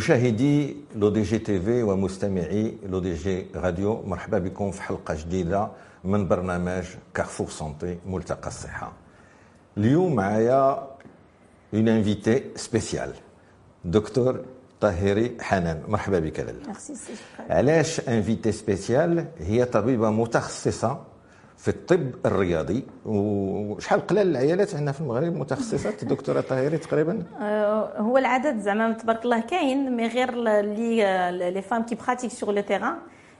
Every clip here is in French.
مشاهدي لو دي جي تي في ومستمعي لو دي جي راديو مرحبا بكم في حلقة جديدة من برنامج كارفور سونتي ملتقى الصحة. اليوم معايا اون انفيتي سبيسيال دكتور طاهري حنان. مرحبا بك لاله علاش انفيتي سبيسيال هي طبيبة متخصصة في الطب الرياضي. وشحال قلال العيالات عندنا في المغرب متخصصات؟ دكتوره طاهري تقريبا. آه، هو العدد زعما تبارك الله كاين مي غير لي لي فام كي براتيك سور لو تيران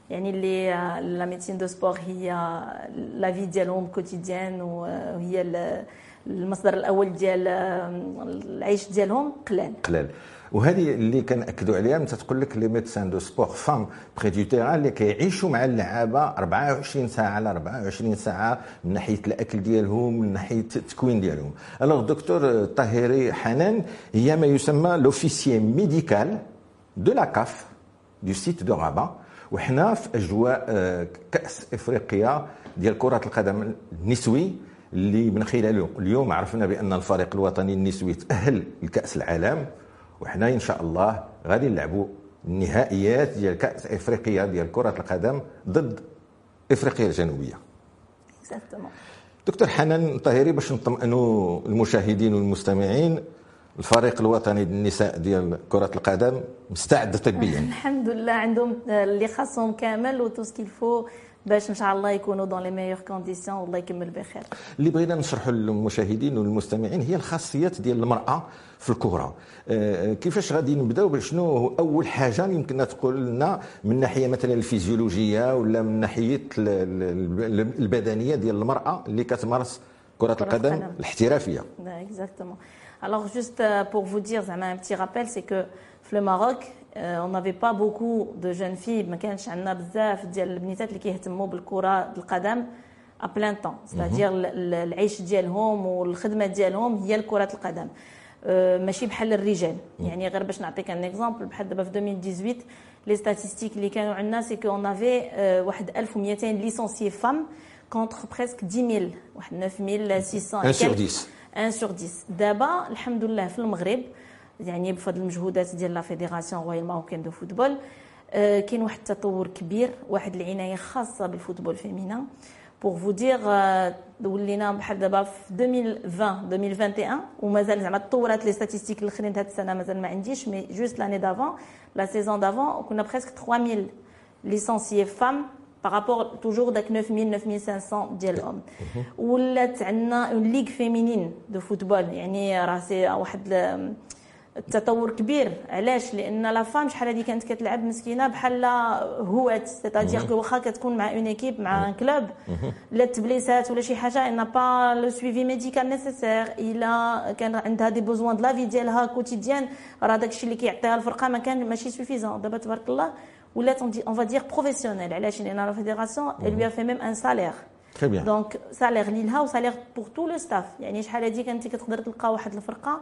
يعني اللي لا ميديسين دو سبور هي لا في ديالهم كوتيديان وهي المصدر الأول ديال العيش ديالهم قلال. قلال. وهذه اللي كنأكدوا عليها متى تقول لك لي ميدسان دو سبور فام بري دو تيران اللي كيعيشوا مع اللعابة 24 ساعة على 24 ساعة من ناحية الأكل ديالهم من ناحية التكوين ديالهم. الوغ دكتور طاهري حنان هي ما يسمى لوفيسيي ميديكال دو لا كاف دو سيت دو رابا وحنا في اجواء كاس افريقيا ديال كره القدم النسوي اللي من خلاله اليوم عرفنا بان الفريق الوطني النسوي تاهل لكاس العالم وحنا إن شاء الله غادي نلعبوا النهائيات ديال كأس إفريقيا ديال كرة القدم ضد إفريقيا الجنوبية. دكتور حنان طاهري باش نطمئنوا المشاهدين والمستمعين الفريق الوطني للنساء ديال كرة القدم مستعد طبيا الحمد لله عندهم اللي خاصهم كامل وتو سكيل فو باش ان شاء الله يكونوا دون لي ميور كونديسيون والله يكمل بخير اللي بغينا نشرحوا للمشاهدين والمستمعين هي الخاصيات ديال المرأة في الكره آه، كيفاش غادي نبداو بشنو أول حاجة يمكن تقول لنا من ناحية مثلا الفيزيولوجية ولا من ناحية البدنية ديال المرأة اللي كتمارس كرة القدم الاحترافية؟ اكزاكتومون Alors juste pour vous dire, un petit rappel, c'est que le Maroc, on n'avait pas beaucoup de jeunes filles, ما كانش عندنا بزاف ديال البنيتات اللي كيهتموا بالكره القدم plein temps, c'est-à-dire العيش ديالهم والخدمه ديالهم هي كره القدم. ماشي بحال الرجال يعني غير باش نعطيك ان اكزومبل بحال دابا في 2018 لي ستاتيستيك اللي كانوا عندنا سي كو اون افي واحد 1200 ليسونسيي فام كونتر بريسك 10000 واحد 9600 1 سور 10 1 سور 10 دابا الحمد لله في المغرب يعني بفضل المجهودات ديال لا فيديراسيون رويال ماروكين دو فوتبول. كاين واحد التطور كبير واحد العناية خاصة بالفوتبول فيمينا بور فو دير ولينا بحال دابا في 2020 2021 ومازال زعما تطورات لي ستاتيستيك الاخرين هاد السنة مازال ما عنديش مي جوست لاني دافون لا سيزون دافون كنا بريسك 3000 ليسونسيي فام بارابور توجور داك 9000 9500 ديال الأم. ولات عندنا اون ليغ فيمينين دو فوتبول يعني راه سي واحد التطور كبير. علاش؟ لأن لا فام شحال هذه كانت كتلعب مسكينة بحال هوات. سيتادير كو واخا كتكون مع اون ايكيب مع ان كلوب لا تبليسات ولا شي حاجة ان با لو سويفي ميديكال نيسيسير الا كان عندها دي بوزوان دو لا في ديالها كوتيديان راه داكشي اللي كيعطيها الفرقة ما كان ماشي سوفيزون دابا تبارك الله ولات اون فا دير بروفيسيونيل علاش؟ لأن لا فيديراسيون لوي في ميم ان سالير تري بيان دونك سالير ليلها وسالير بور تو لو ستاف يعني شحال هذه كانت كتقدر تلقى واحد الفرقة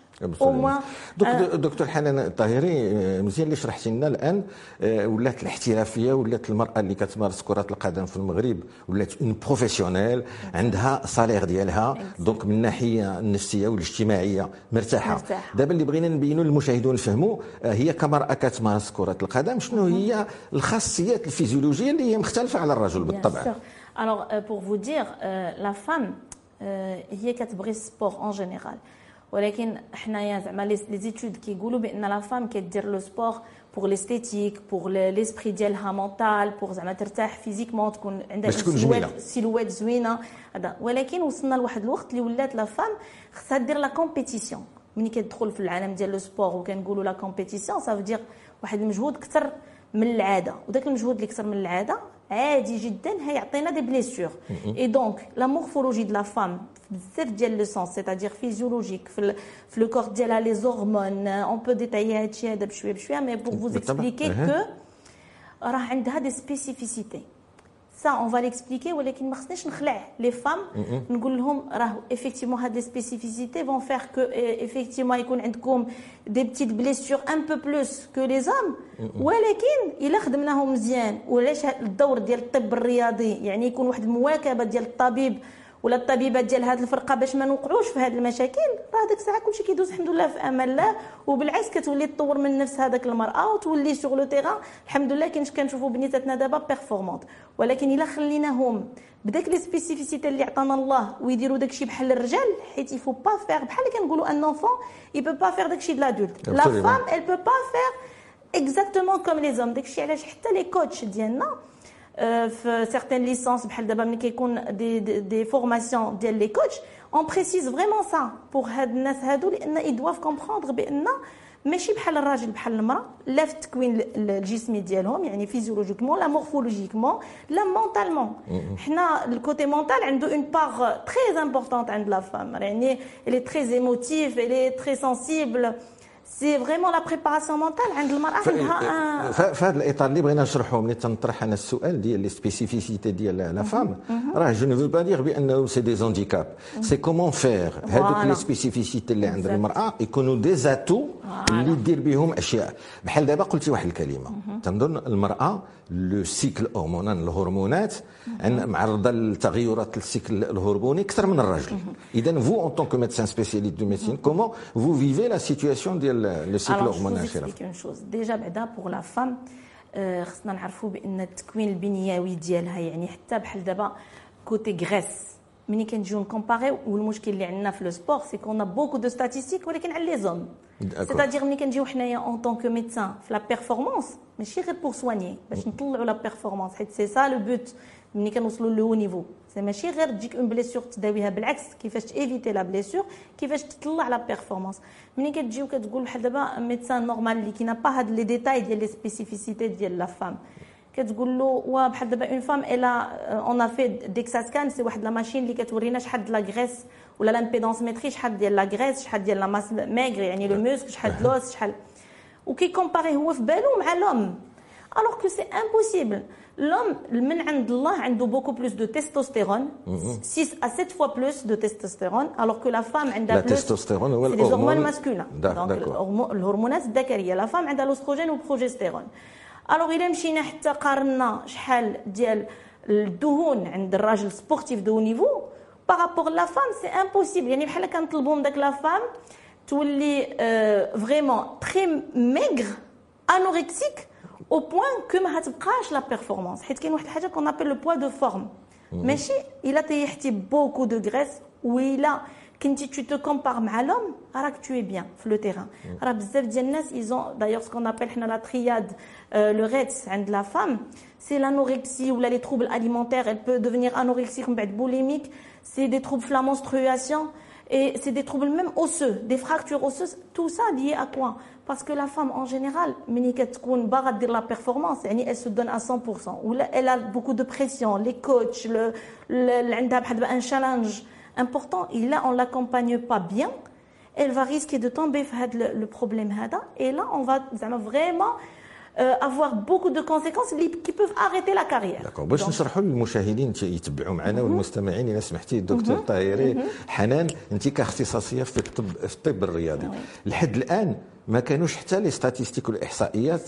دكتور, دكتور حنان الطاهري مزيان اللي شرحتي لنا الآن ولات الاحترافية ولات المرأة اللي كتمارس كرة القدم في المغرب ولات اون بروفيسيونيل عندها صالير ديالها دونك من الناحيه النفسية والاجتماعية مرتاحة. مرتاح. دابا اللي بغينا نبينوا للمشاهدون يفهموا هي كمرأة كتمارس كرة القدم شنو هي الخاصيات الفيزيولوجية اللي هي مختلفة على الرجل بالطبع؟ Alors, pour vous dire, la femme, هي كتبغي السبور اون جينيرال ولكن حنايا زعما لي زيتود كيقولوا بأن لا فام كدير لو سبور بور ليستيتيك بور ليسبري ديالها مونتال بور زعما ترتاح فيزيكمون تكون عندها سيلويت سيلويت زوينة. هذا. ولكن وصلنا لواحد الوقت اللي ولات لا فام خصها دير لا كومبيتيسيون ملي كتدخل في العالم ديال لو سبور وكنقولوا لا كومبيتيسيون سافو دير واحد المجهود أكثر من العادة. وداك المجهود اللي أكثر من العادة Eh, des blessures. Et donc, la morphologie de la femme, c'est le sens, c'est-à-dire physiologique, le corps les hormones, on peut détailler, hein, mais pour vous expliquer que, elle a des spécificités. سا اون فا ليكسبليكي ولكن ما خصنيش نخلع لي فام نقول لهم راه افيكتيمون هاد لي سبيسيفيسيتي فون فير كو افيكتيمون يكون عندكم دي بتيت بليسيور ان بو بلوس كو لي زام ولكن الا خدمناهم مزيان وعلاش الدور ديال الطب الرياضي يعني يكون واحد المواكبه ديال الطبيب ولا الطبيبات ديال هذه الفرقة باش ما نوقعوش في هذه المشاكل؟ راه ديك الساعة كلشي كيدوز الحمد لله في أمان الله وبالعكس كتولي تطور من نفس هذاك المرأة وتولي سوغ لو تيغان الحمد لله كاين كنشوفوا بنيتاتنا دابا بيرفورمونت ولكن إلا خليناهم بداك لي سبيسيفيسيتي اللي عطانا الله ويديروا داكشي بحال الرجال حيت يفو با فير بحال اللي كنقولوا ان انفون يي بو با فير داكشي دو لادولت لا فام elle peut pas faire exactement comme les hommes. داكشي علاش حتى لي كوتش ديالنا في certaines licences بحال دابا ملي كيكون دي دي فورماسيون ديال لي كوتش اون بريسيز فريمون سا بور هاد الناس هادو لان اي دواف كومبروندر بان ماشي بحال الراجل بحال المراه لا في التكوين الجسمي ديالهم يعني فيزيولوجيكمون لا مورفولوجيكمون لا مونتالمون حنا الكوتي مونتال عنده اون باغ تري امبورطونت عند لا فام يعني elle est très émotive elle est très sensible سي فريمون لا بريباراسيون مونتال عند المراه عندها في هذا الاطار اللي بغينا نشرحه ملي تنطرح انا السؤال ديال لي سبيسيفيسيتي ديال لا فام راه جو نو با دير بانه سي دي زونديكاب سي كومون فير هذوك لي سبيسيفيسيتي اللي عند المراه يكونوا دي زاتو اللي دير بهم اشياء بحال دابا قلتي واحد الكلمه تنظن المراه لو سيكل هرمونال الهرمونات معرضه لتغيرات السيكل الهرموني اكثر من الرجل اذا فو اون طونك ميدسان سبيسياليست دو ميديسين كومون فو فيفي لا سيتوياسيون ديال لو سيكل هرمونال ديجا بعدا بوغ لا فام خصنا نعرفوا بان التكوين البنيوي ديالها يعني حتى بحال دابا كوتي غريس ملي كنجيو نكومباريو والمشكل اللي عندنا في لو سبور سي كون بوكو دو ستاتيستيك ولكن على لي زوم سيتادير ملي كنجيو حنايا اون طونك ميدسان في لا بيرفورمانس ماشي غير بور سواني باش نطلعوا لا بيرفورمانس حيت سي سا لو بوت ملي كنوصلوا لو نيفو. سي ماشي غير تجيك اون بليسيور تداويها بالعكس كيفاش تيفيتي لا بليسيور كيفاش تطلع لا بيرفورمانس ملي كتجيو كتقول بحال دابا ميدسان نورمال اللي كينا با هاد لي ديتاي ديال لي سبيسيفيسيتي ديال لا فام كتقول له وا بحال دابا اون فام الا اون في ديكسا سكان سي واحد لا ماشين اللي كتورينا شحال لا غريس ولا لامبيدونس ميتري شحال ديال لا غريس شحال ديال لا ماس ميغر يعني لو موسك شحال لوس شحال. وكيكومباري هو في بالو مع لوم الوغ كو سي امبوسيبل لوم من عند الله عنده beaucoup plus de testostérone 6 à 7 fois plus de testostérone alors que la femme عندها plus التستوستيرون هو الهرمون masculin donc الهرمونات الذكريه la femme عندها الاستروجين والبروجستيرون الوغ الا مشينا حتى قارنا شحال ديال الدهون عند الراجل سبورتيف دو نيفو بارابور لا فام سي امبوسيبل يعني بحال كنطلبوا من داك لا فام تولي فريمون تري ميغر انوركسيك او بوان كو ما هتبقاش لا بيرفورمانس حيت كاين واحد الحاجه كون ابل لو بوا دو فورم ماشي الا طيحتي بوكو دو غريس ولا كنتي tu te compares مع لوم راك tu es bien في لو تيران راه بزاف ديال الناس ايزون دايوغ سكون ابل حنا لا ترياد لو ريتس عند لا فام سي لانوركسي ولا لي تروبل اليمونتير elle peut devenir anorexique من بعد بوليميك سي دي troubles في لا menstruation Et c'est des troubles même osseux, des fractures osseuses, tout ça lié à quoi? Parce que la femme en général, la performance, elle se donne à 100%, ou elle a beaucoup de pression, les coachs, un challenge important, et là on ne l'accompagne pas bien, elle va risquer de tomber le problème et là on va vraiment avoir beaucoup de conséquences qui peuvent arrêter la carrière. D'accord. باش نشرحوا للمشاهدين يتبعوا معنا والمستمعين اذا سمحتي الدكتور طاهري حنان أنت كاختصاصية في الطب في الطب الرياضي. لحد الآن ما كانوش حتى لي ستاتيستيك والاحصائيات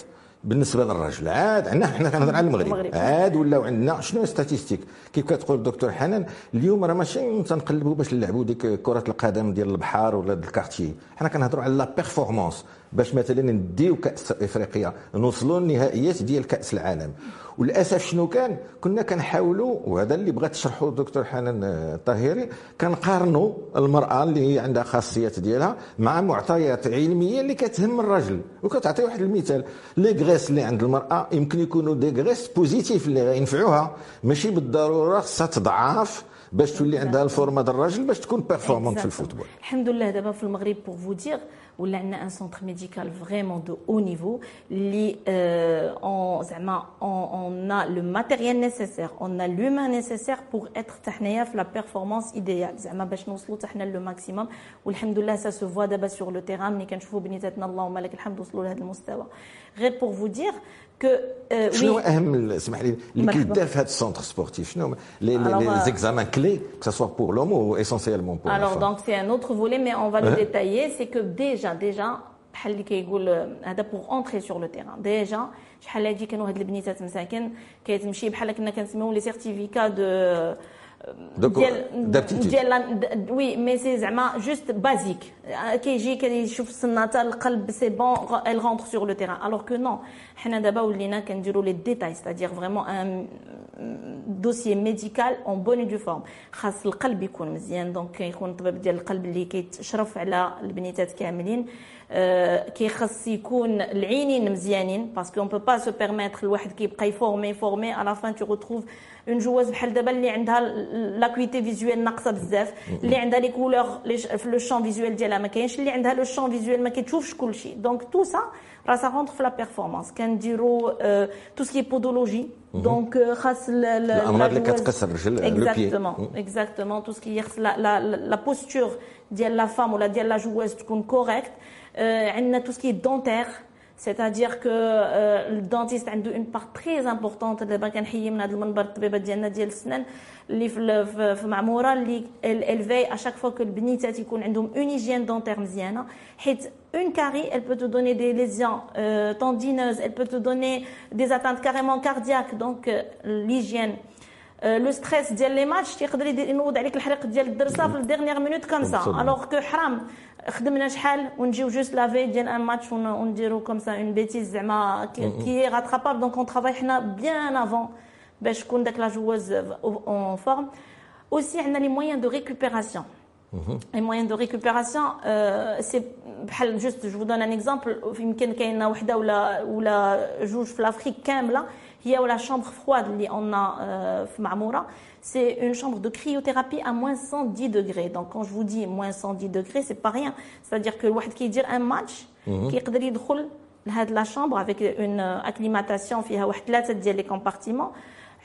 بالنسبة للرجل عاد عندنا حنا كنهضر على المغرب. عاد ولاو عندنا شنو ستاتيستيك كيف كتقول الدكتور حنان؟ اليوم راه ماشي تنقلبوا باش نلعبوا ديك كرة القدم ديال البحر ولا الكارتي حنا كنهضروا على لا بيرفورمانس باش مثلا نديو كأس إفريقيا نوصلوا للنهائيات ديال كأس العالم. وللأسف شنو كان؟ كنا كنحاولوا وهذا اللي بغات تشرحه الدكتور حنان الطاهري كنقارنوا المرأة اللي هي عندها خاصيات ديالها مع معطيات علمية اللي كتهم الرجل وكتعطي واحد المثال. لي غريس اللي عند المرأة يمكن يكونوا دي غريس بوزيتيف اللي غينفعوها ماشي بالضرورة خصها تضعاف باش تولي عندها الفورما ديال الراجل باش تكون بيرفورمانت في الفوتبول. الحمد لله دابا في المغرب بور فو دير ولا عندنا ان سونتر ميديكال فريمون دو او نيفو اللي اون زعما اون ا لو ماتيريال نيسيسير اون ا لومان نيسيسير بور اتر حتى حنايا في لا بيرفورمانس ايديال زعما باش نوصلوا حتى حنا لو ماكسيموم والحمد لله سا سو فوا دابا سور لو تيران ملي كنشوفوا بنيتاتنا اللهم لك الحمد وصلوا لهذا المستوى غير بور فو دير que euh, شنو oui. اهم اسمح لي اللي كيدار في هذا السونتر سبورتيف شنو لي لي زيكزامان كلي que ce soit pour l'homme ou essentiellement pour Alors donc c'est un autre volet mais on va le détailler c'est que déjà déjà بحال اللي كيقول هذا بوغ اونتري سور لو تيران ديجا شحال هادي كانوا هاد البنيتات مساكن كتمشي بحال كنا كنسميو لي سيرتيفيكا دو ديال وي مي سي زعما جوست بازيك كيجي كيشوف السناطه القلب سي بون ال رونتر سور لو تيران الوغ كو نو حنا دابا ولينا كنديروا لي ديتاي ستادير فريمون ان دوسيي ميديكال اون بون دو فورم خاص القلب يكون مزيان دونك كيكون الطبيب ديال القلب اللي كيتشرف على البنيتات كاملين كيخص يكون العينين مزيانين باسكو اون بو با سو بيرميتر الواحد كيبقى يفورمي يفورمي على فان تو روتروف اون جواز بحال دابا اللي عندها لاكويتي فيزويل ناقصه بزاف اللي عندها لي كولور في لو شون فيزويل ديالها ما كاينش اللي عندها لو شون فيزويل ما كتشوفش كلشي دونك تو سا راه سا رونتر في لا بيرفورمانس كنديروا تو سكي بودولوجي دونك خاص الامراض اللي كتقص الرجل لو بيي اكزاكتومون اكزاكتومون تو سكي يخص لا بوستور ديال لا فام ولا ديال لا جواز تكون كوريكت عندنا تو سكي دونتير c'est-à-dire que le dentiste a une part très importante دابا كنحيي من هذا المنبر الطبيبه ديالنا ديال السنان اللي في في معموره اللي الفي اشاك فوا كو البنيتات يكون عندهم اون هيجين دونتير مزيانه حيت une carie, elle peut te donner des lésions euh, tendineuses, elle peut te donner des atteintes carrément cardiaques, donc euh, l'hygiène. Euh, le stress ديال لي ماتش تيقدر ينوض عليك الحريق ديال الدرسه في الديرنيير مينوت كوم سا الوغ كو حرام خدمنا شحال ونجيو جوست لافي ديال ان ماتش ونديرو كوم سا اون بيتيز زعما كي راترابابل دونك اون ترافاي حنا بيان افون باش تكون داك لا جوز اون فورم اوسي عندنا لي مويان دو ريكوبيراسيون Les moyens de récupération, euh, c'est juste, je vous donne un exemple, يمكن كاينه وحده ولا ولا جوج في l'Afrique كامله هي ولا chambre froide اللي on a في معموره c'est une chambre de cryothérapie à moins 110 degrés. Donc quand je vous dis moins 110 degrés, c'est pas rien. C'est-à-dire que الواحد كيدير un match كيقدر يدخل لهاد لا chambre avec une acclimatation فيها واحد ثلاثه ديال لي كومبارتيمون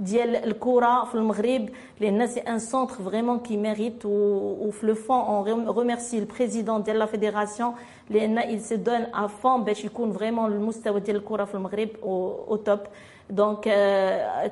ديال الكره في المغرب لان سي ان سونتر فريمون كي ميريت وفي لو فون اون ريميرسي البريزيدون ديال لا فيديراسيون لان il se donne à fond باش يكون فريمون المستوى ديال الكره في المغرب او توب دونك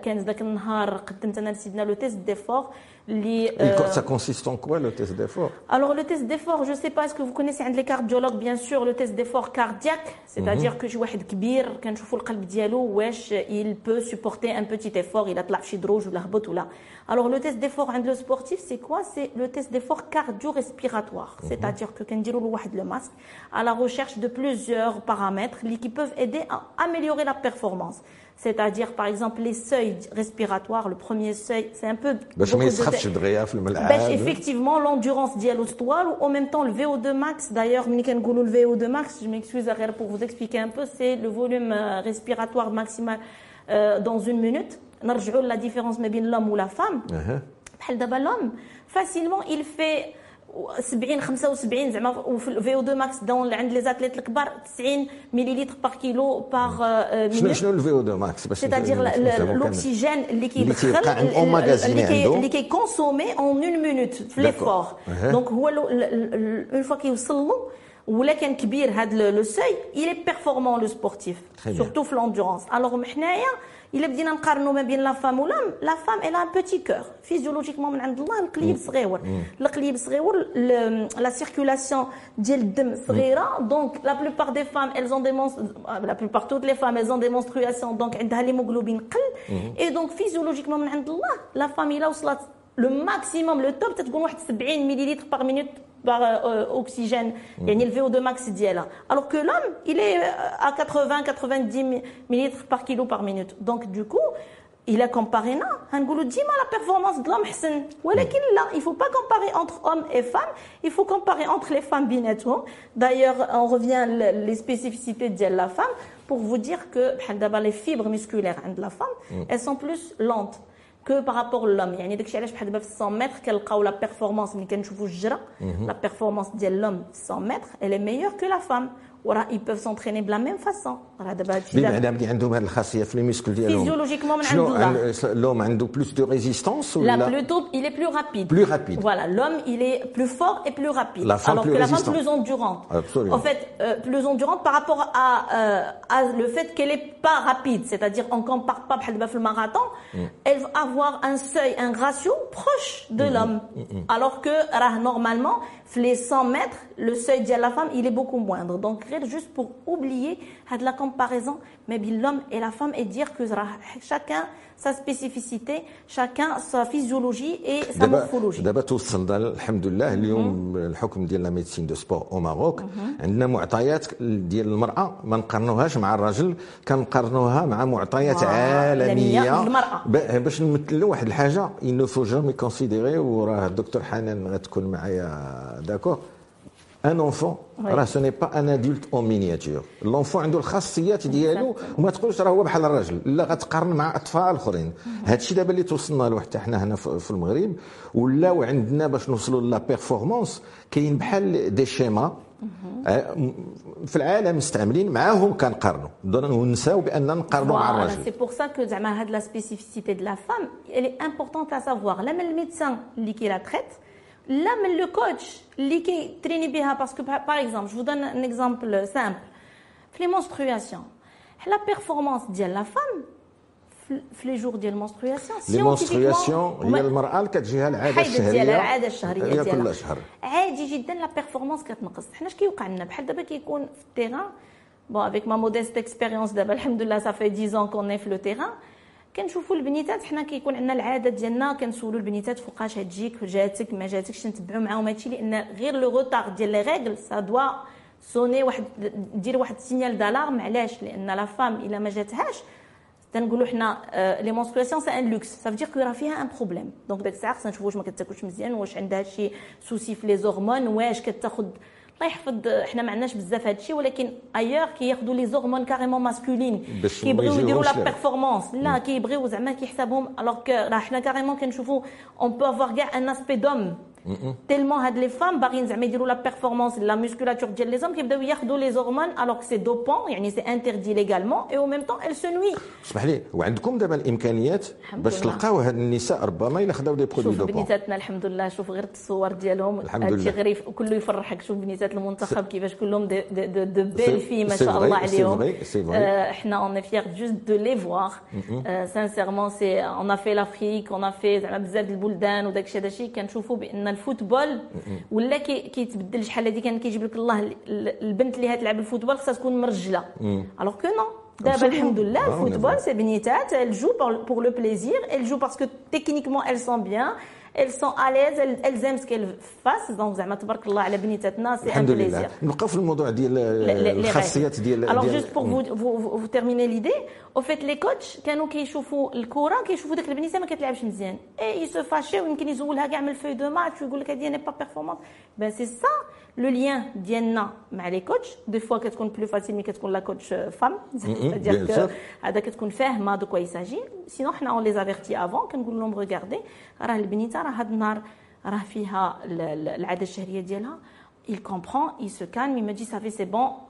كان ذاك النهار قدمت انا لسيدنا لو تيست ديفور اللي ça consiste en quoi le test d'effort Alors le test d'effort, je sais pas est-ce que vous connaissez عند les cardiologues bien sûr le test d'effort cardiaque, c'est-à-dire que شي واحد كبير كنشوفوا القلب ديالو واش il peut supporter un petit effort, il a طلع شي دروج ولا هبط ولا. Alors le test d'effort عند le sportif, c'est quoi C'est le test d'effort cardio-respiratoire, c'est-à-dire que كنديروا له واحد le masque à la recherche de plusieurs paramètres qui peuvent aider à améliorer la performance. C'est-à-dire, par exemple, les seuils respiratoires. Le premier seuil, c'est un peu... effectivement, l'endurance dialostouale ou en même temps le VO2 max. D'ailleurs, le VO2 max, je m'excuse pour vous expliquer un peu, c'est le volume respiratoire maximal euh, dans une minute. la différence entre l'homme ou la femme. L'homme, facilement, il fait 70 75 زعما وفي الفي أو 2 ماكس دون عند لي زاتليت الكبار 90 مليلتر بار كيلو بار شنو شنو الفي أو 2 ماكس باش سيتادير الاكسجين اللي كيدخل اللي اللي كيكونسومي اون اون مينوت في ليفور دونك هو اون فوا كيوصل له ولا كان كبير هذا لو سوي il est performant le sportif. Surtout في l'endurance. Alors حنايا الا بدينا نقارنوا ما بين لا فام والام لا فام الا ان بوتي كور فيزيولوجيكمون من عند الله القليب صغيور القليب صغيور لا سيركولاسيون ديال الدم صغيره دونك لا بلوبار دي فام elles ont des لا بلوبار توت لي فام elles ont des menstruations دونك عندها ليموغلوبين قل اي دونك فيزيولوجيكمون من عند الله لا فام الا وصلت لو ماكسيموم لو توب تتكون واحد 70 مليلتر باغ مينوت par euh, oxygène يعني le VO2 max ديالها alors que l'homme il est euh, à 80 90 millilitres par kilo par minute donc du coup il a comparé là غنقولوا ديما la performance de l'homme حسن ولكن لا il faut pas comparer entre hommes et femmes il faut comparer entre les femmes بيناتهم d'ailleurs on revient le- les spécificités de la femme pour vous dire que بحال دابا les fibres musculaires عند la femme elles sont plus lentes que par rapport à l'homme يعني داكشي علاش بحال دابا في 100 متر كنلقاو لا بيرفورمانس ملي كنشوفوا الجره لا بيرفورمانس ديال l'homme 100 متر elle est meilleure que la femme وراه ils peuvent s'entraîner de la même façon راه دابا هادشي دابا بمعنى بلي عندهم هذه الخاصيه في الميسكل ديالهم Physiologiquement من شنو عند الله. عن- اليوم عنده بلوس دو ريزيستانس Là, ولا plutôt, il est plus rapide. Plus rapide. Voilà, l'homme, il est plus fort et plus rapide. La femme alors plus que la femme résistante. plus endurante. Absolument. En fait, euh, plus endurante par rapport à, euh, à le fait qu'elle est pas rapide. C'est-à-dire, on compare pas بحال دابا في le marathon. Elle va avoir un seuil, un ratio proche de l'homme. Alors que, راه normalement, les 100 mètres, le seuil de la femme, il est beaucoup moindre. Donc, غير juste pour oublier هاد لا كومباريزون ما بين لوم اي لا فام اي دير كو راه شاكان سا سبيسيفيسيتي شاكان سا فيزيولوجي اي سا مورفولوجي دابا توصلنا الحمد لله اليوم الحكم ديال لا ميديسين دو سبور أو ماروك عندنا معطيات ديال المرأة ما نقارنوهاش مع الراجل كنقارنوها مع معطيات عالمية. باش نمثلوا واحد الحاجة اينو فو جامي كونسيديري وراه الدكتور حنان غتكون معايا داكور ان اونفون Oui. راه سو ني با ان ادولت اون مينياتور لونفون عنده الخاصيات ديالو وما تقولش راه هو بحال الراجل لا غتقارن مع اطفال اخرين هذا الشيء دابا اللي توصلنا له حتى حنا هنا في المغرب ولاو عندنا باش نوصلوا لا بيرفورمانس كاين بحال دي شيما في العالم مستعملين معاهم كنقارنوا ونساو باننا نقارنوا مع الراجل c'est pour ça que زعما هاد spécificité de la femme, elle est importante à savoir. لا من الميدسان اللي كي لا traite, لا من le coach اللي كي تريني بها parce que par par exemple, je vous donne un exemple simple. في les menstruations, la performance ديال la femme في- في les jours ديال menstruation, لي مونسترياسيون scientifiquement, هي المراه اللي كتجيها العاده الحيض الشهريه ديالها العاده الشهريه هي ديالها كل شهر عادي جدا لا بيرفورمانس كتنقص حنا اش كيوقع لنا بحال دابا كيكون في التيران بون افيك ما موديست اكسبيريونس دابا الحمد لله صافي 10 ans كون في لو تيران كنشوفوا البنيتات حنا كيكون عندنا العاده ديالنا كنسولوا البنيتات فوقاش هتجيك جاتك ما جاتكش نتبعوا معاهم. هادشي لأن غير لو روتار ديال لي ريغل سا دوا سوني واحد دير واحد السينيال دالارم علاش؟ لأن لا فام إلا ما جاتهاش تنقولوا حنا لي مونسترياسيون سي ان لوكس سا فدير كو راه فيها ان بروبليم دونك داك الساعة خصنا نشوفوا واش ما كتاكلش مزيان واش عندها شي سوسي في لي زورمون واش كتاخذ الله يحفظ حنا ما عندناش بزاف هادشي ولكن ايور كياخذوا لي زورمون كاريمون ماسكولين كيبغيو يديروا لا. بيرفورمانس لا كيبغيو زعما كيحسبهم. الوغ كو راه حنا كاريمون كنشوفوا اون بو افوار كاع ان اسبي دوم تيلمون هاد لي فام باغيين زعما يديروا لا بيرفورمانس لا ميسكولاتور ديال لي زوم كيبداو ياخذوا لي زورمون الوغ سي دوبون يعني سي انتردي ليغالمون اي او ميم طون ال سو نوي اسمح لي وعندكم دابا الامكانيات الحمد باش لله. تلقاو هاد النساء ربما الا خداو دي برودوي شوف دوبون بنيتاتنا الحمد لله شوف غير التصور ديالهم الحمد هادشي لله. غير يف- كله يفرحك شوف بنيتات المنتخب كيفاش كلهم دو, دو, دو, دو C'est- بيل في ما c'est شاء vrai, الله c'est عليهم vrai, c'est vrai. آه، احنا اون est fiers juste de les voir آه، sincèrement c'est on a fait l'Afrique on a fait زعما بزاف د البلدان وداك الشيء هذا الشيء كنشوفوا بان الفوتبول ولا كي- كيتبدل شحال هذه كان كيجيب لك الله ال- ال- البنت اللي هتلعب الفوتبول خصها تكون مرجلة. الوغ كو نو دابا. الحمد لله الفوتبول pour, pour le plaisir, elles jouent parce que techniquement elles sont bien, elles sont à l'aise, elles, aiment ce qu'elles fassent. Donc زعما تبارك الله على بنيتاتنا, un الحمد لله plaisir. نبقاو في الموضوع ديال الخاصيات. ديال Alors juste pour vous, vous, terminer l'idée, au fait les coachs كانوا كيشوفوا الكره كيشوفوا ديك البنيتة ما كتلعبش مزيان اي يسو فاشي ويمكن يزولها كاع من الفوي دو ماتش ويقول لك هذه ني با بيرفورمانس بان سي سا لو ليان ديالنا مع لي كوتش دي فوا كتكون بلو فاسيل ملي كتكون لا كوتش فام bien sûr. هذا كتكون فاهمه دو كوا يساجي سينو حنا اون لي زافيرتي افون كنقول لهم ريغاردي راه البنيته راه هاد النهار راه فيها ال- ال- العاده الشهريه ديالها il comprend, il se calme, il me dit ça fait c'est bon, euh,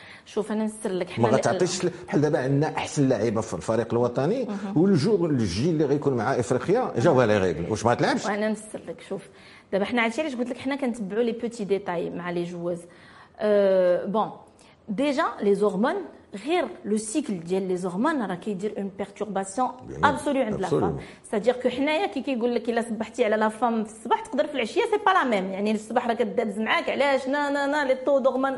شوف أنا نسر لك ما حنا غتعطيش بحال دابا عندنا أحسن لاعيبه في الفريق الوطني والجور الجيل اللي غيكون مع إفريقيا جاوها لي ريغل واش ما تلعبش وأنا نفسر لك شوف. دابا حنا عرفتي علاش قلت لك حنا كنتبعوا لي بوتي ديتاي مع لي جوز أه بون ديجا لي زورمون غير لو سيكل ديال لي زورمون راه كيدير اون بيرتورباسيون ابسولو عند لا فام سادير كو حنايا كي كيقول لك إلا صبحتي على لا فام في الصباح تقدر في العشية سي با لا ميم يعني الصباح راه كدابز معاك علاش؟ نا نا نا لي طو دورمون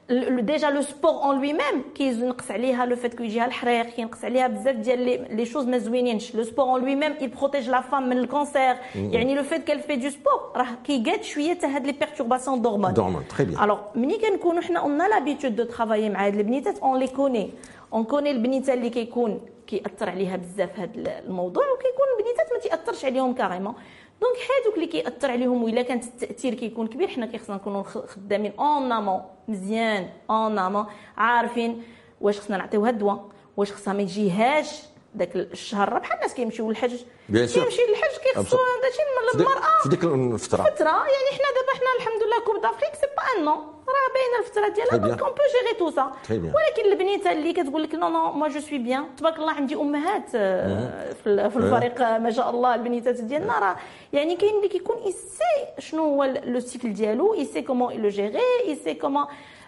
ديجا لو سبور اون لوي ميم كينقص عليها لو فات كو يجيها الحريق كينقص عليها بزاف ديال لي شوز ما زوينينش لو سبور اون لوي ميم يل بروتيج لا فام من الكونسير يعني لو فات كال في دو سبور راه كيقاد شويه حتى هاد لي بيرتورباسيون دورمون دورمون تري بيان الوغ ملي كنكونوا حنا اون لابيتود دو ترافايي مع هاد البنيتات اون لي كوني اون كوني البنيته اللي كيكون كيأثر عليها بزاف هاد الموضوع وكيكون البنيتات ما تيأثرش عليهم كاريمون دونك هادوك اللي كيأثر عليهم وإلا كانت التأثير كيكون كبير. حنا كيخصنا نكونوا خدامين اون امون مزيان اون امون عارفين واش خصنا نعطيوها الدواء واش خصها ما يجيهاش. داك الشهر بحال الناس كيمشيو للحج. كيمشي للحج كيخصو هادشي المرأة. في ديك الفترة. فترة. يعني حنا دابا حنا الحمد لله كوب دافريك سي با ان راه باينة الفترة ديالها دونك اون بو جيري تو سا ولكن البنيتة اللي كتقول لك نو نو موا جو سوي بيان تبارك الله عندي أمهات في الفريق ما شاء الله البنيتات ديالنا. راه يعني كاين اللي كيكون يسي شنو هو لو سيكل ديالو يسي كومون لو جيري يسي كومون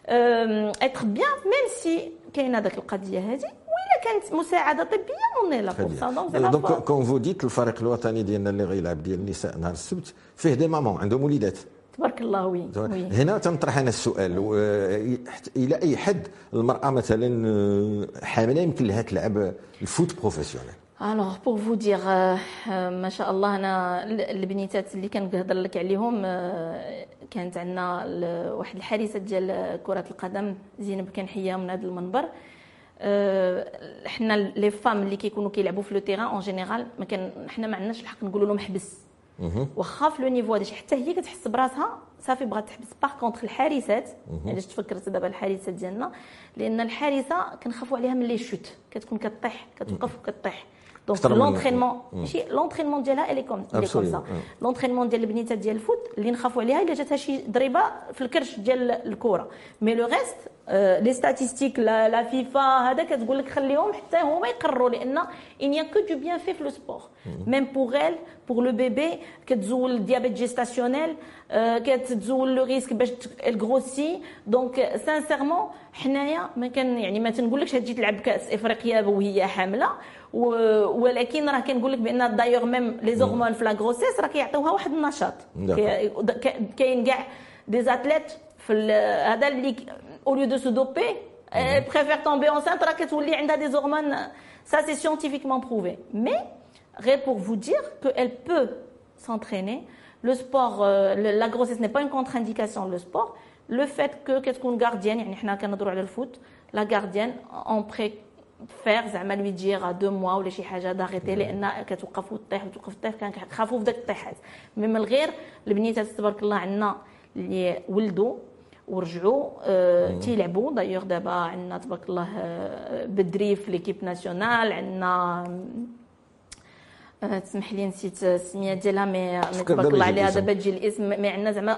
اتر بيان ميم سي كاينة داك القضية هذه. كانت مساعدة طبية اون لا بور سا دونك كون فو ديت الفريق الوطني ديالنا اللي غيلعب ديال النساء نهار السبت فيه دي مامون عندهم وليدات تبارك الله وي. هنا تنطرح أنا السؤال إلى اي حد المراه مثلا حامله يمكن لها تلعب الفوت بروفيسيونيل الوغ بور فو دير ما شاء الله أنا البنيتات اللي كنهضر لك عليهم كانت عندنا واحد الحارسه ديال كره القدم زينب كنحياها من هذا المنبر حنا لي فام اللي كيكونوا كيلعبوا في لو تيران اون جينيرال ما كان حنا ما عندناش الحق نقولوا لهم حبس واخا في لو نيفو هذا حتى هي كتحس براسها صافي بغات تحبس. باغ كونتخ الحارسات علاش تفكرت دابا الحارسات ديالنا؟ لأن الحارسة كنخافوا عليها من لي شوت. كتكون كطيح كتوقف وكطيح. دونك لونترينمون ماشي لونترينمون ديالها الي كوم الي كوم سا لونترينمون ديال البنيتات ديال الفوت اللي نخافوا عليها الا جاتها شي ضريبه في الكرش ديال الكره مي لو ريست لي ستاتيستيك لا فيفا هذا كتقول لك خليهم حتى هما يقرروا لأن ان يا كو دو بيان في في لو سبور ميم بوغ ال بوغ لو بيبي كتزول الديابيت جيستاسيونيل كتزول لو ريسك باش الغروسي دونك سانسيرمون حنايا ما كان يعني ما تنقولكش تجي تلعب كاس افريقيا وهي حامله ولكن راه كنقول لك بان دايوغ ميم لي زورمون في لا غروسيس راه كيعطيوها واحد النشاط كاين كاع دي زاتليت في هذا اللي au lieu de se doper elle préfère tomber enceinte راه كتولي عندها des hormones ça c'est scientifiquement prouvé mais rien pour vous dire que elle peut s'entraîner le sport la grossesse n'est pas une contre-indication le sport le fait que كتكون gardienne يعني حنا كنهضروا على الفوت la gardienne on فيغ زعما لوي دير دو موا ولا شي حاجة داغيتي لأن كتوقف وتطيح وتوقف تطيح كنخافوا في داك الطيحات. مي من الغير البنيتات تبارك الله عندنا اللي ولدوا ورجعوا آه تيلعبوا دايوغ دابا عندنا تبارك الله آه بدري في ليكيب ناسيونال عندنا آه تسمح لي نسيت السمية ديالها مي تبارك الله عليها. دابا تجي الاسم مي عندنا زعما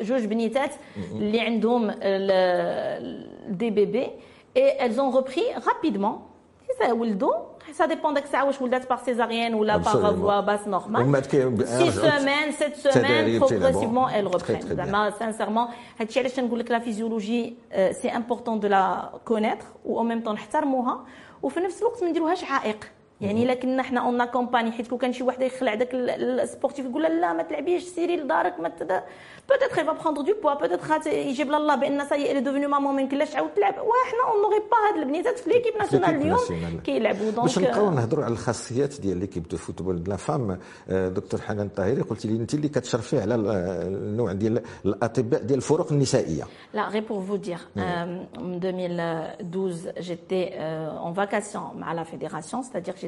جوج بنيتات اللي عندهم دي بيبي et elles ont repris rapidement ولدوا ça dépend داك الساعه واش ولدات باغ سيزاريان ولا باغ فوا باس نورمال 6 سيمين 7 سيمين بروغريسيفمون ال ريبرين زعما سانسيرمون هادشي علاش تنقول لك لا فيزيولوجي سي امبورطون دو لا كونيتر و او ميم طون نحترموها وفي نفس الوقت ما نديروهاش عائق يعني الا كنا حنا اون كومباني حيت كون كان شي وحده يخلع داك السبورتيف يقول لا ما تلعبيش سيري لدارك ما بوتيتر يفا بخوندر دو بوا بوتيتر يجيب الله بأن ساي الي دوفوني مامون ما يمكنلاش تعاود تلعب. وحنا اون نوغي با هاد البنيتات في ليكيب ناسيونال اليوم كيلعبوا. دونك باش نبقاو نهضروا على الخاصيات ديال ليكيب دو فوتبول دو لا فام دكتور حنان الطاهري قلت لي أنت اللي كتشرفي على النوع ديال الأطباء ديال الفرق النسائية. لا غير بور فو دير en 2012 j'étais en vacation مع لا c'est-à-dire que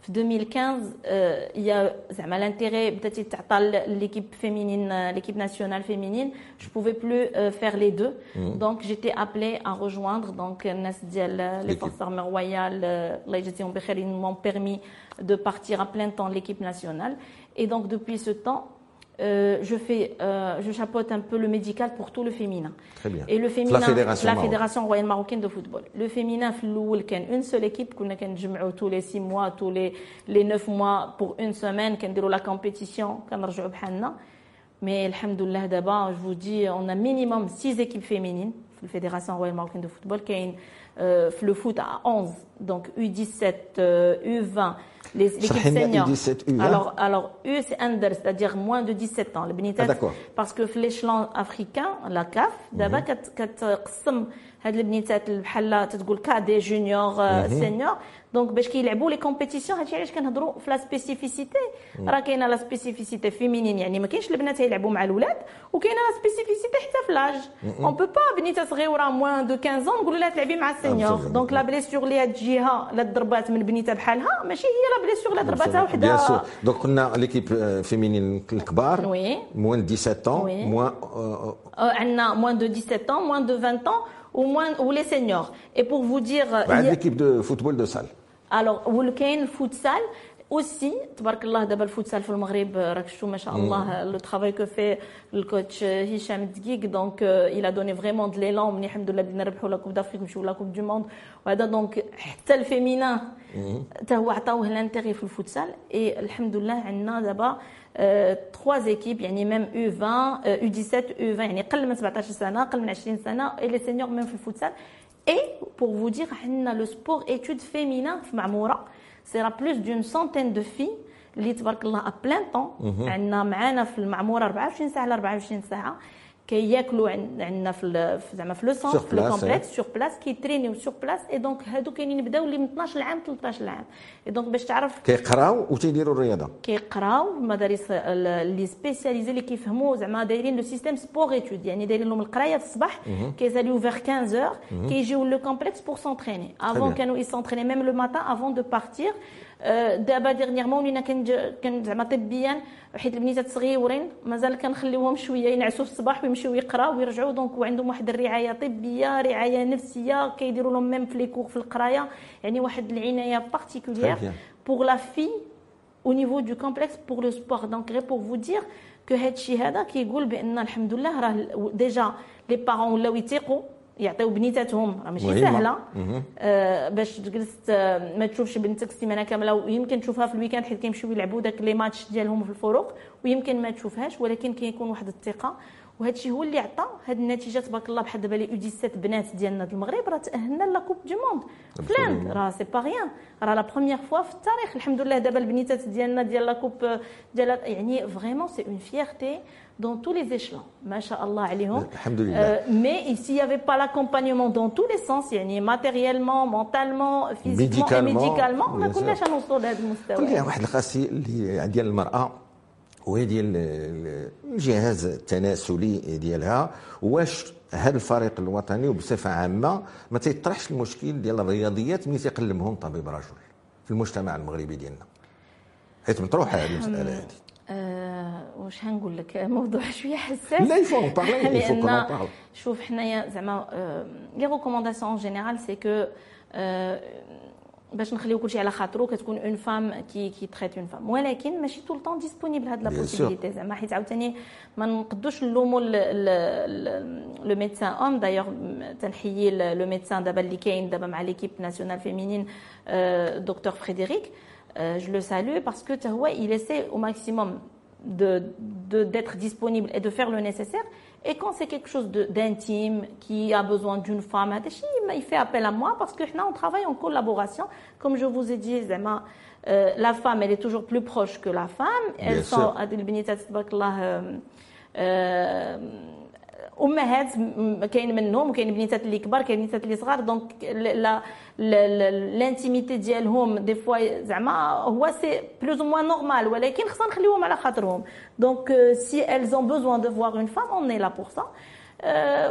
في 2015 يا زعما لانتيغي بدات تعطى ليكيب فيمينين ليكيب ناسيونال فيمينين جو بوفي بلو فير لي دو دونك جيتي ابلي ا rejoindre دونك الناس ديال لي فورس ارمي رويال الله يجازيهم بخير مون بيرمي دو بارتير ا بلان طون ليكيب ناسيونال اي دونك دوبوي سو طون euh, je fais, euh, je chapeaute un peu le médical pour tout le féminin. Très bien. Et le féminin, la fédération, la fédération royale marocaine de football. Le féminin, il une seule équipe qu'on a tous les six mois, tous les les neuf mois pour une semaine, qu'on la compétition, qu'on Mais alhamdoulilah d'abord, je vous dis, on a minimum six équipes féminines. La fédération royale marocaine de football, qui a euh, le foot à 11, donc U17, euh, U20 l'équipe senior. Alors, alors, U, c'est under, c'est-à-dire moins de 17 ans. Le ah, parce que l'échelon africain, la CAF, d'abord, quand هاد البنيتات بحال تتقول كادي جونيور سينيور دونك باش كيلعبوا لي كومبيتيسيون هادشي علاش كنهضروا في لا سبيسيفيسيتي راه كاينه لا سبيسيفيسيتي فيمينين يعني ما كاينش البنات يلعبوا مع الاولاد وكاينه لا سبيسيفيسيتي حتى في لاج اون بو با بنيته صغيره موان دو 15 نقولوا لها تلعبي مع السينيور دونك لا بليسيور اللي هاد جهه لا ضربات من بنيته بحالها ماشي هي لا بليسيور اللي ضرباتها وحده بيان سور دونك قلنا ليكيب فيمينين الكبار موان 17 موان عندنا موان دو 17 موان دو 20 ou moins ou les seniors. Et pour vous dire, bah, l'équipe de football de salle. Le le futsal aussi, تبارك الله دابا الفوتسال في المغرب راك شفتوا ما شاء الله لو ترافاي كو في الكوتش هشام دقيق دونك a donné vraiment de l'élan ملي الحمد لله بدينا نربحوا لا كوب دافريك نمشيو لا كوب دو موند وهذا دونك حتى الفيمينا حتى هو عطاوه لانتيغي في الفوتسال اي الحمد لله عندنا دابا trois équipes يعني même U20 U17 U20 يعني قل من 17 سنه قل من 20 سنه et les seniors même في الفوتسال et pour vous dire عندنا le sport études féminin في معموره سيرا بلوس دون سونتين دو في اللي تبارك الله ا بلان طون عندنا معانا في المعموره 24 ساعه ل 24 ساعه كياكلوا عندنا في زعما في لو سونتر في لو كومبلكس سور بلاس كيترينيو سور بلاس اي دونك هادو كاينين يبداو اللي من 12 عام 13 عام. اي دونك باش تعرف كيقراو وتيديروا الرياضة. كيقراو المدارس اللي سبيسياليزي اللي كيفهموا زعما دايرين لو سيستيم سبور ايتود يعني دايرين لهم القراية في الصباح كيساليو فيغ 15 كيجيو لو كومبلكس بور سونتريني افون كانوا يسونتريني ميم لو ماتان افون دو بارتير دابا ديرنيغمون ولينا كان زعما طبيا حيت البنيتات صغيورين مازال كنخليوهم شوية ينعسوا في الصباح ويمشيو يقراو ويرجعوا دونك وعندهم واحد الرعاية طبية رعاية نفسية كيديروا لهم ميم في لي كور في القراية يعني واحد العناية بارتيكولير بور لا في au niveau du complexe pour le sport. Donc pour vous dire que هادشي هذا كيقول بأن الحمد لله راه ديجا لي بارون ولاو يتيقوا يعطيو بنيتاتهم. راه ماشي سهلة. آه باش تجلس آه، ما تشوفش بنتك السيمانه كاملة ويمكن تشوفها في الويكاند حيت كيمشيو يلعبوا داك لي ماتش ديالهم في الفروق ويمكن ما تشوفهاش ولكن كيكون واحد الثقة. وهذا الشيء هو اللي عطى هذه النتيجه تبارك الله بحال دابا لي او 17 بنات ديالنا المغرب راه تاهلنا لا كوب دو موند فلاند راه سي با ريان راه لا بروميير فوا في التاريخ الحمد لله دابا البنيتات ديالنا ديال لا كوب ديال يعني فريمون سي اون فيرتي dans tous les échelons. Masha'Allah alayhum. Euh, mais s'il n'y avait pas l'accompagnement dans tous les sens, يعني matériellement, mentalement, physiquement et médicalement, ما كناش نوصلوا لهذا المستوى. قول لي واحد الخاصية اللي ديال المرأة وهي ديال الجهاز التناسلي ديالها. واش هذا الفريق الوطني وبصفة عامة ما تيطرحش المشكل ديال الرياضيات ملي تيقلمهم طبيب رجل في المجتمع المغربي ديالنا؟ حيت مطروحة هذه المسألة هذه. أه واش هنقول لك؟ موضوع شوية حساس. لا يفو لأن شوف حنايا زعما لي ريكومونداسيون جينيرال سي كو باش نخليو كلشي على خاطرو كتكون اون فام كي كي تريت اون فام ولكن ماشي طول طون ديسپونيبل هاد لا بوسيبيليتي زعما حيت عاوتاني ما نقدوش نلومو لو ميدسان اوم دايوغ تنحيي لو ميدسان دابا اللي كاين دابا مع ليكيب ناسيونال فيمينين دكتور فريديريك جو لو سالو باسكو حتى هو il essaie au maximum de d'être disponible et de faire le nécessaire Et quand c'est quelque chose d'intime, qui a besoin d'une femme, il fait appel à moi parce que on travaille en collaboration. Comme je vous ai dit, euh, la femme, elle est toujours plus proche que la femme. Elles sont, أمهات كاين منهم وكاين بنيتات اللي كبار كاين بنيتات اللي صغار. دونك لانتيميتي ديالهم دي فوا زعما هو سي بلوز موان نورمال ولكن خصنا نخليوهم على خاطرهم. دونك سي ont besoin de voir une femme on est là pour ça. آه،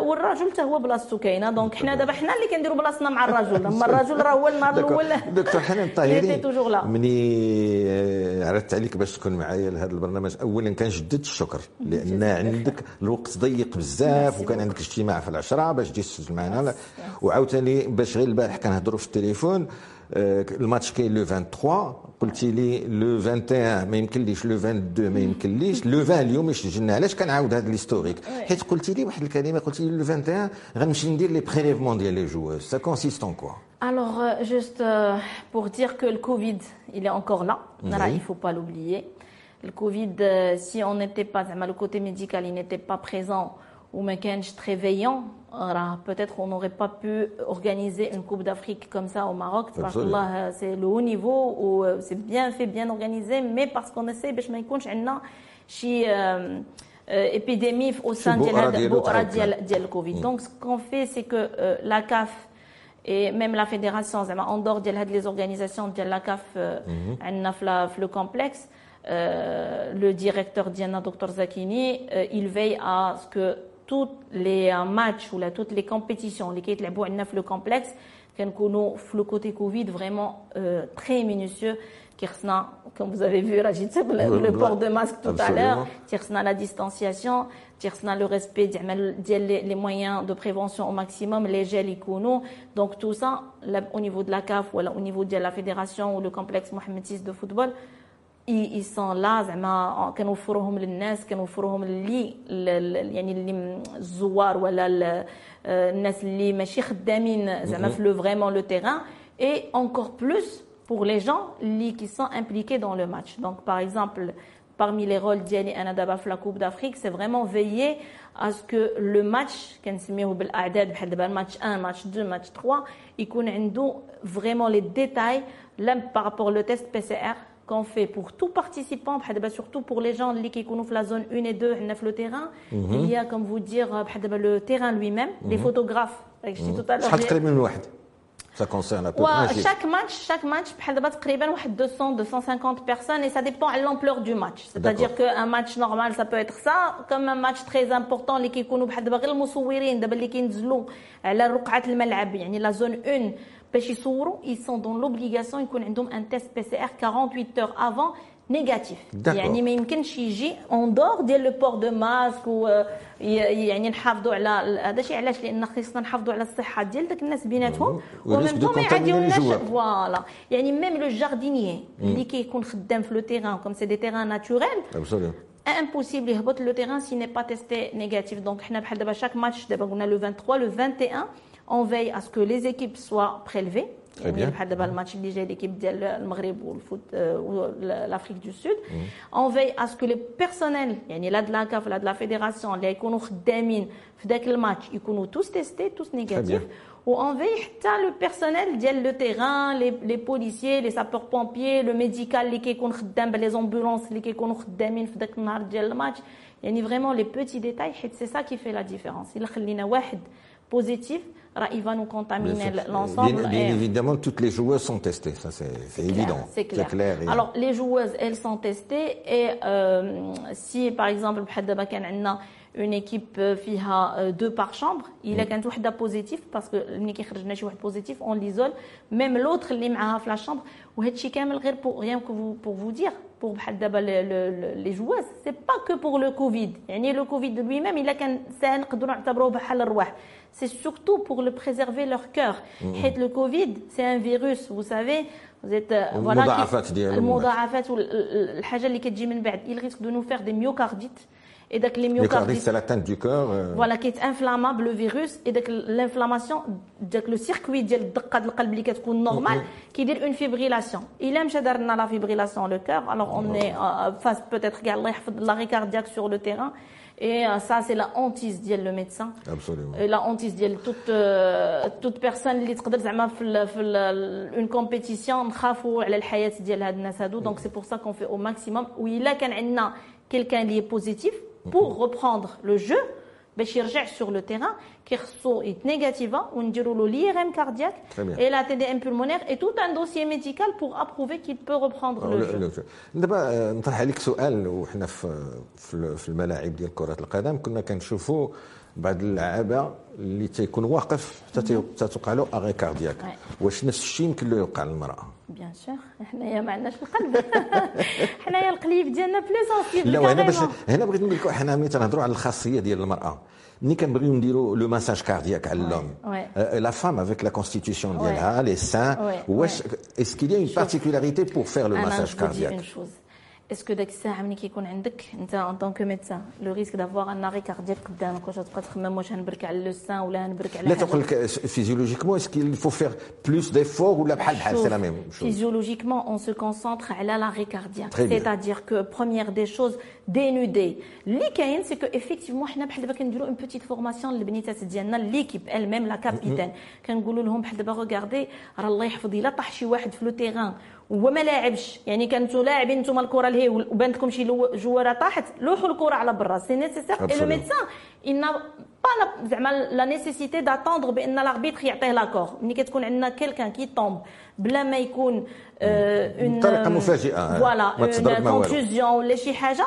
والراجل حتى هو بلاصتو كاينة دونك حنا دابا حنا اللي كنديروا بلاصتنا مع الرجل. أما الرجل راه هو النهار الأول. دكتور حنان الطاهري مني آه، عرضت عليك باش تكون معايا لهذا البرنامج. اولا كنجدد الشكر لأن عندك الوقت ضيق بزاف وكان عندك اجتماع في العشرة باش تجي تسجل معنا. وعاوتاني باش غير البارح كنهضروا في التليفون. آه، الماتش كاين لو 23 قلتي لي لو 21 ما يمكنليش لو 22 ما يمكنليش لو 20 اليوم يشجعنا علاش كنعاود هذا ليستوريك حيت قلتي لي واحد الكلمه قلتي لي لو 21 غنمشي ندير لي بريليفمون ديال لي جوeuses ça consiste en quoi Alors, euh, juste euh, pour dire que le Covid, il est encore là. Oui. il ne faut pas l'oublier. Le Covid, euh, si on n'était pas, le côté médical, il n'était pas présent, ou très veillant, peut-être on n'aurait pas pu organiser une Coupe d'Afrique comme ça au Maroc. Parce que c'est le haut niveau, où euh, c'est bien fait, bien organisé, mais parce qu'on essaie, باش ما يكونش عندنا شي épidémie au sein de Covid. Donc ce qu'on fait, c'est que euh, la CAF et même la fédération, en dehors de les organisations de la CAF, mm le complexe, euh, le directeur Diana, Dr Zakini, il veille à ce que tous les euh, matchs ou là, toutes les compétitions les qui étaient le complexe كنكونوا في le côté Covid vraiment euh, très minutieux comme vous avez vu Rajid le port de masque tout à l'heure la distanciation le respect des moyens de prévention au maximum les gels donc tout ça au niveau de la CAF ou au niveau de la fédération ou le complexe Mohamed VI de football ils sont là زعما كنوفروهم للناس كنوفروهم اللي يعني اللي الزوار ولا الناس اللي ماشي خدامين زعما في لو فريمون لو تيران et encore plus pour les gens qui sont impliqués dans le match donc par exemple parmi les rôles ديالي انا دابا في la Coupe d'Afrique c'est vraiment veiller à ce que le match كنسميوه بالاعداد بحال دابا match 1 match 2 match 3 يكون عنده vraiment les détails là par rapport au test PCR qu'on fait pour tout participant, surtout pour les gens qui connaissent la zone 1 et 2, le terrain, mhm. il y a, comme vous dire, le terrain lui-même, les mhm. photographes. Ça concerne à peu près. Chaque match, chaque match, 200, 250 personnes et ça dépend de l'ampleur du match. C'est-à-dire qu'un match normal, ça peut être ça, comme un match très important, les qui connaissent غير المصورين دابا اللي كينزلوا على رقعة الملعب يعني la zone 1 ils sont dans l'obligation يكون عندهم un test PCR 48 heures avant négatif يعني ما يمكنش يجي اون دور ديال لو بور دو ماسك و يعني نحافظوا على هذا الشيء علاش لان خصنا نحافظوا على الصحه ديال داك الناس بيناتهم ومن ما يعديوناش فوالا يعني ميم لو جاردينيي اللي كيكون خدام في لو تيران كوم سي دي تيران ناتوريل impossible يهبط لو تيران سي ني با تيستي نيجاتيف دونك حنا بحال دابا شاك ماتش دابا قلنا لو 23 لو 21 on veille à ce que les équipes soient prélevées. Très bien. le match de l'équipe l'Afrique du Sud. On veille à ce que les personnels, là de la CAF, là de la fédération, les qui le match, ils sont tous testés, tous négatifs. Ou on veille le personnel le terrain, les, policiers, les sapeurs-pompiers, le médical, les les ambulances, les le match. Il y a vraiment les petits détails, c'est ça qui fait la différence. Il y a il va nous contaminer l'ensemble. Bien, évidemment, toutes les joueuses sont testées, ça c'est évident. C'est clair. Alors, les joueuses, elles sont testées et euh, si par exemple, une équipe a euh, deux par chambre il a كانت وحده positif parce que ملي كيخرج شي واحد positif on l'isole même l'autre اللي معاها في la chambre وهادشي كامل غير pour rien que vous pour vous dire pour بحال دابا les joueuses c'est pas que pour le covid يعني le covid lui-même il a كان نقدروا نعتبروه بحال الرواح c'est surtout pour le préserver leur cœur حيت le covid c'est un virus vous savez vous êtes voilà المضاعفات ديالو المضاعفات والحاجه اللي كتجي من بعد il risque de nous faire des myocardites et donc les myocardites. c'est l'atteinte du cœur. Euh. Voilà, qui est inflammable le virus et donc l'inflammation, donc le circuit de le normal, mm-hmm. qui dit une fibrillation. Il aime chadarna la fibrillation le cœur, alors on est euh, face peut-être à l'arrêt cardiaque sur le terrain. Et euh, ça, c'est la hantise dit le médecin. Absolument. Et la hantise dit toute, euh, toute personne qui est une compétition, donc mm. c'est pour ça qu'on fait au maximum. Oui, là, quand on a quelqu'un qui est positif, pour reprendre le jeu, Béchir sur le terrain, كيخصو يتنيجاتيفا ونديروا له l'IRM cardiaque et la TDM pulmonaire et tout un dossier médical pour approuver qu'il peut reprendre le jeu. دابا نطرح عليك سؤال. وحنا في في الملاعب ديال كرة القدم كنا كنشوفوا بعض اللعابة اللي تيكون واقف حتى توقع له اغي كاردياك واش نفس الشيء يمكن له يوقع للمرأة؟ بيان سور حنايا ما عندناش القلب. حنايا القليب ديالنا بلي سونسيبل لا هنا باش هنا بغيت نقول لكم حنا ملي تنهضروا على الخاصية ديال المرأة le massage cardiaque à l'homme. Euh, la femme avec la constitution d'Yala, ouais. les seins, est-ce qu'il y a une particularité pour faire le massage cardiaque? est-ce que داك الساعه ملي كيكون عندك انت ان طونك ميدسان لو ريسك دافوار ان اري كاردياك قدامك واش تبقى تخمم واش نبرك على لو سان ولا نبرك على لا تقول لك فيزيولوجيكمون اسكو il faut faire plus d'efforts ولا بحال بحال سي لا ميم physiologiquement on se concentre على l'arrêt cardiaque c'est-à-dire que première des choses dénuder اللي كاين سي كو افيكتيفمون حنا بحال دابا كنديروا اون بوتيت فورماسيون للبنيتات ديالنا ليكيب ال ميم لا كابيتان كنقولوا لهم بحال دابا ريغاردي راه الله يحفظ الا طاح شي واحد في لو تيغان وما لاعبش. يعني كنتو لاعبين نتوما الكرة لهي وبانت لكم شي جوارة طاحت لوحوا الكرة على برا. سي نيسيسير اي لو ميدسان n'a pas زعما لا نيسيسيتي داتوندر بأن لاربيتر يعطيه لاكور ملي كتكون عندنا كيلكان كي طومب بلا ما يكون اون طريقه مفاجئة فوالا كونتوزيون ولا شي حاجة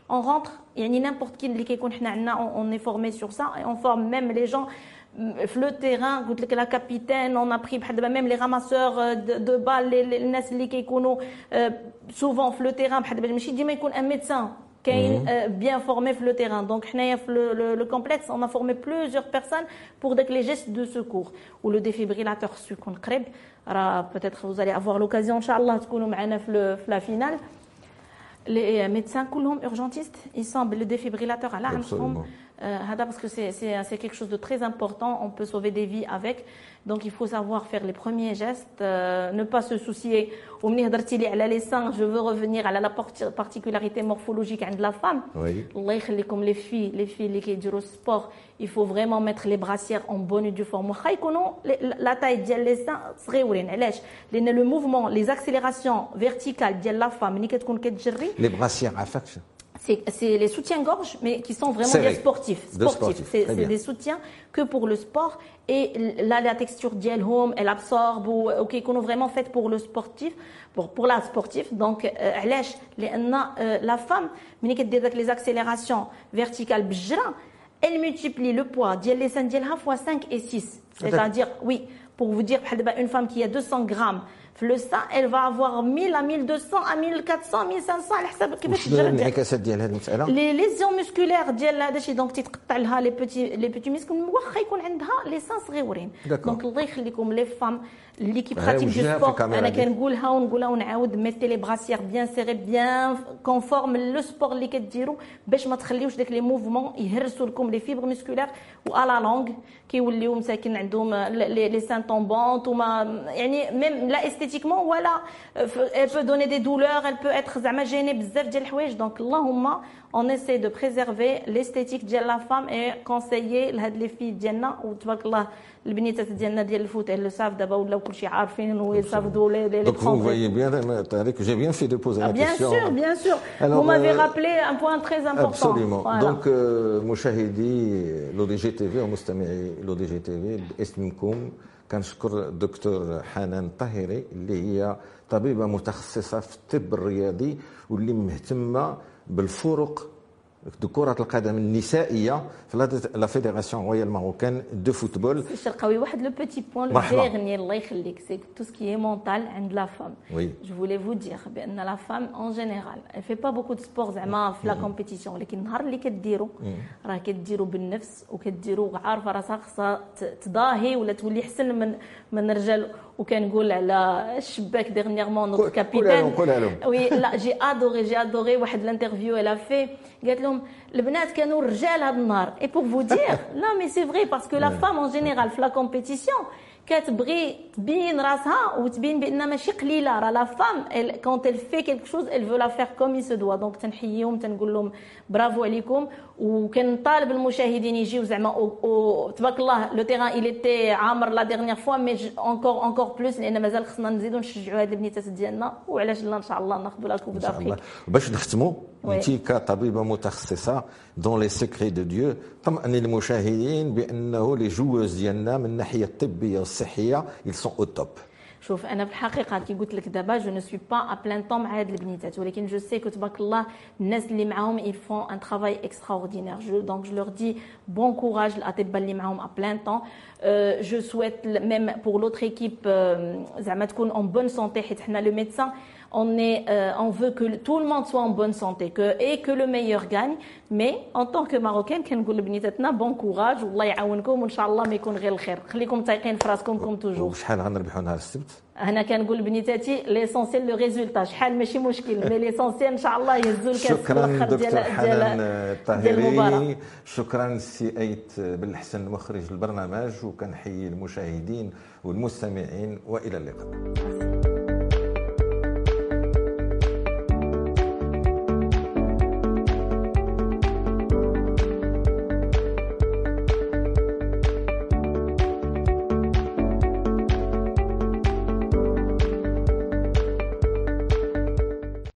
on rentre يعني n'importe qui اللي كيكون حنا عندنا on est formé sur ça et on forme même les gens في لو تيغان قلت لك لا كابيتان اون ابري بحال دابا ميم لي راماسور دو بال الناس اللي كيكونوا سوفون في لو تيغان بحال دابا ماشي ديما يكون ان ميدسان كاين bien formé في لو تيران دونك حنايا في لو كومبلكس on a formé plusieurs personnes pour داك لي gestes de secours و لو ديفيبريلاتور سو يكون قريب راه peut-être vous allez avoir l'occasion ان شاء الله تكونوا معنا في في لا فينال les euh, médecins, ils sont urgentistes, ils semblent le défibrillateur à l'arme. Euh, parce que c'est quelque chose de très important. On peut sauver des vies avec. Donc il faut savoir faire les premiers gestes, euh, ne pas se soucier. les seins, je veux revenir à la particularité morphologique de la femme. Oui. Comme les filles, les filles qui durent au sport, il faut vraiment mettre les brassières en bonne et due forme. La taille des seins, le mouvement, les accélérations verticales de la femme, les brassières affectent c'est les soutiens-gorge, mais qui sont vraiment des sportifs. sportifs. C'est des soutiens que pour le sport. Et là, la texture d'Yelhome, elle absorbe ou, ou qui est vraiment faite pour le sportif, pour, pour la sportive. Donc, euh, la femme, les accélérations verticales, elle multiplie le poids d'Yel fois 5 et 6. C'est-à-dire, oui, pour vous dire, une femme qui a 200 grammes, le sang elle va avoir 1000 à 1200 à 1400 1500 على حسب كيفاش تجرب الانعكاسات ديال هذه المساله لي ليزيون مسكولير ديال هذا الشيء دونك تيتقطع لها لي بيتي لي بيتي مسكل واخا يكون عندها لي سان صغيورين دونك الله يخليكم لي فام اللي كيبراتيك دو سبور أنا كنقولها ونقولها ونعاود ميتي لي براسيير بيان سيري بيان كونفورم لو سبور اللي كديروا باش ما تخليوش داك لي موفمون يهرسوا لكم لي فيبر مسكولير و لا لونغ كيوليو مساكن عندهم لي سان طومبونت وما يعني ميم لا استيتيكمون ولا elle peut donner des douleurs elle peut être زعما جيني بزاف ديال الحوايج دونك اللهم on essaie de préserver l'esthétique ديال la femme et conseiller لهاد لي في ديالنا وتبارك الله البنيتات ديالنا ديال الفوت elles savent دابا ولاو كلشي عارفين و savent لي لي Donc vous voyez bien, Tariq, j'ai bien fait de poser la bien question. Bien sûr, bien sûr. Alors, vous m'avez euh, rappelé un point très important. Absolument. Voilà. Donc مشاهدي لو دي جي تي في ومستمعي لو دي جي تي في باسمكم كنشكر الدكتور حنان الطاهري اللي هي طبيبه متخصصه في الطب الرياضي واللي مهتمه بالفرق كرة القدم النسائية في لا فيدراسيون رويال ماروكان دو فوتبول الشرقاوي واحد لو بيتي بوين لو ديرني الله يخليك. سي تو سكي مونتال عند لا فام وي جو فولي فو دير بان لا فام اون جينيرال في با بوكو دو سبور زعما في لا كومبيتيسيون ولكن النهار اللي كديرو راه كديرو بالنفس وكديرو عارفه راسها خصها تضاهي ولا تولي احسن من من الرجال وكنقول على الشباك ديرنييرمون نوتر كابيتان وي لا جي ادوري جي ادوري واحد الانترفيو الا في قالت لهم البنات كانوا الرجال هذا النهار اي بور فو دير لا مي سي فري باسكو لا فام اون جينيرال في لا كومبيتيسيون كتبغي تبين راسها وتبين بان ماشي قليله راه لا فام كونت ال في كيلك شوز ال فو لا فير كوم يسو دوا دونك تنحييهم تنقول لهم برافو عليكم وكنطالب المشاهدين يجيو زعما تبارك الله لو تيران الي تي عامر لا ديرنيير فوا مي اونكور اونكور بلوس لأن مازال خصنا نزيدو نشجعوا هاد البنيتات ديالنا. وعلاش لا إن شاء الله ناخذوا لا كوب دافريك باش نختموا انت كطبيبة متخصصة دون لي سيكري دو ديو طمئني المشاهدين بأنه لي جوز ديالنا من الناحية الطبية والصحية ils sont au top. شوف انا في الحقيقه كي قلت لك دابا جو نو سوي با ا بلان طون مع هاد البنيتات ولكن جو سي كو تبارك الله الناس اللي معاهم يل فون ان ترافاي اكستراوردينير جو دونك جو لور دي بون كوراج الاطباء اللي معاهم ا بلان طون جو سويت ميم بور لوتر ايكيب زعما تكون اون بون سونتي حيت حنا لو ميدسان On, est, euh, on veut que tout le monde soit en bonne santé que, et que le meilleur gagne. Mais en tant que marocaine كنقول لبنيتاتنا بون كوراج والله يعاونكم وان شاء الله ما يكون غير الخير خليكم تايقين في راسكم كوم توجور وشحال غنربحوا نهار السبت أنا كنقول لبنيتاتي ليسونسيال لو ريزولتا شحال ماشي مشكل مي ليسونسيال ان شاء الله يهزوا الكاس شكرا دكتور حنان الطاهري شكرا سي ايت بالحسن مخرج البرنامج وكنحيي المشاهدين والمستمعين والى اللقاء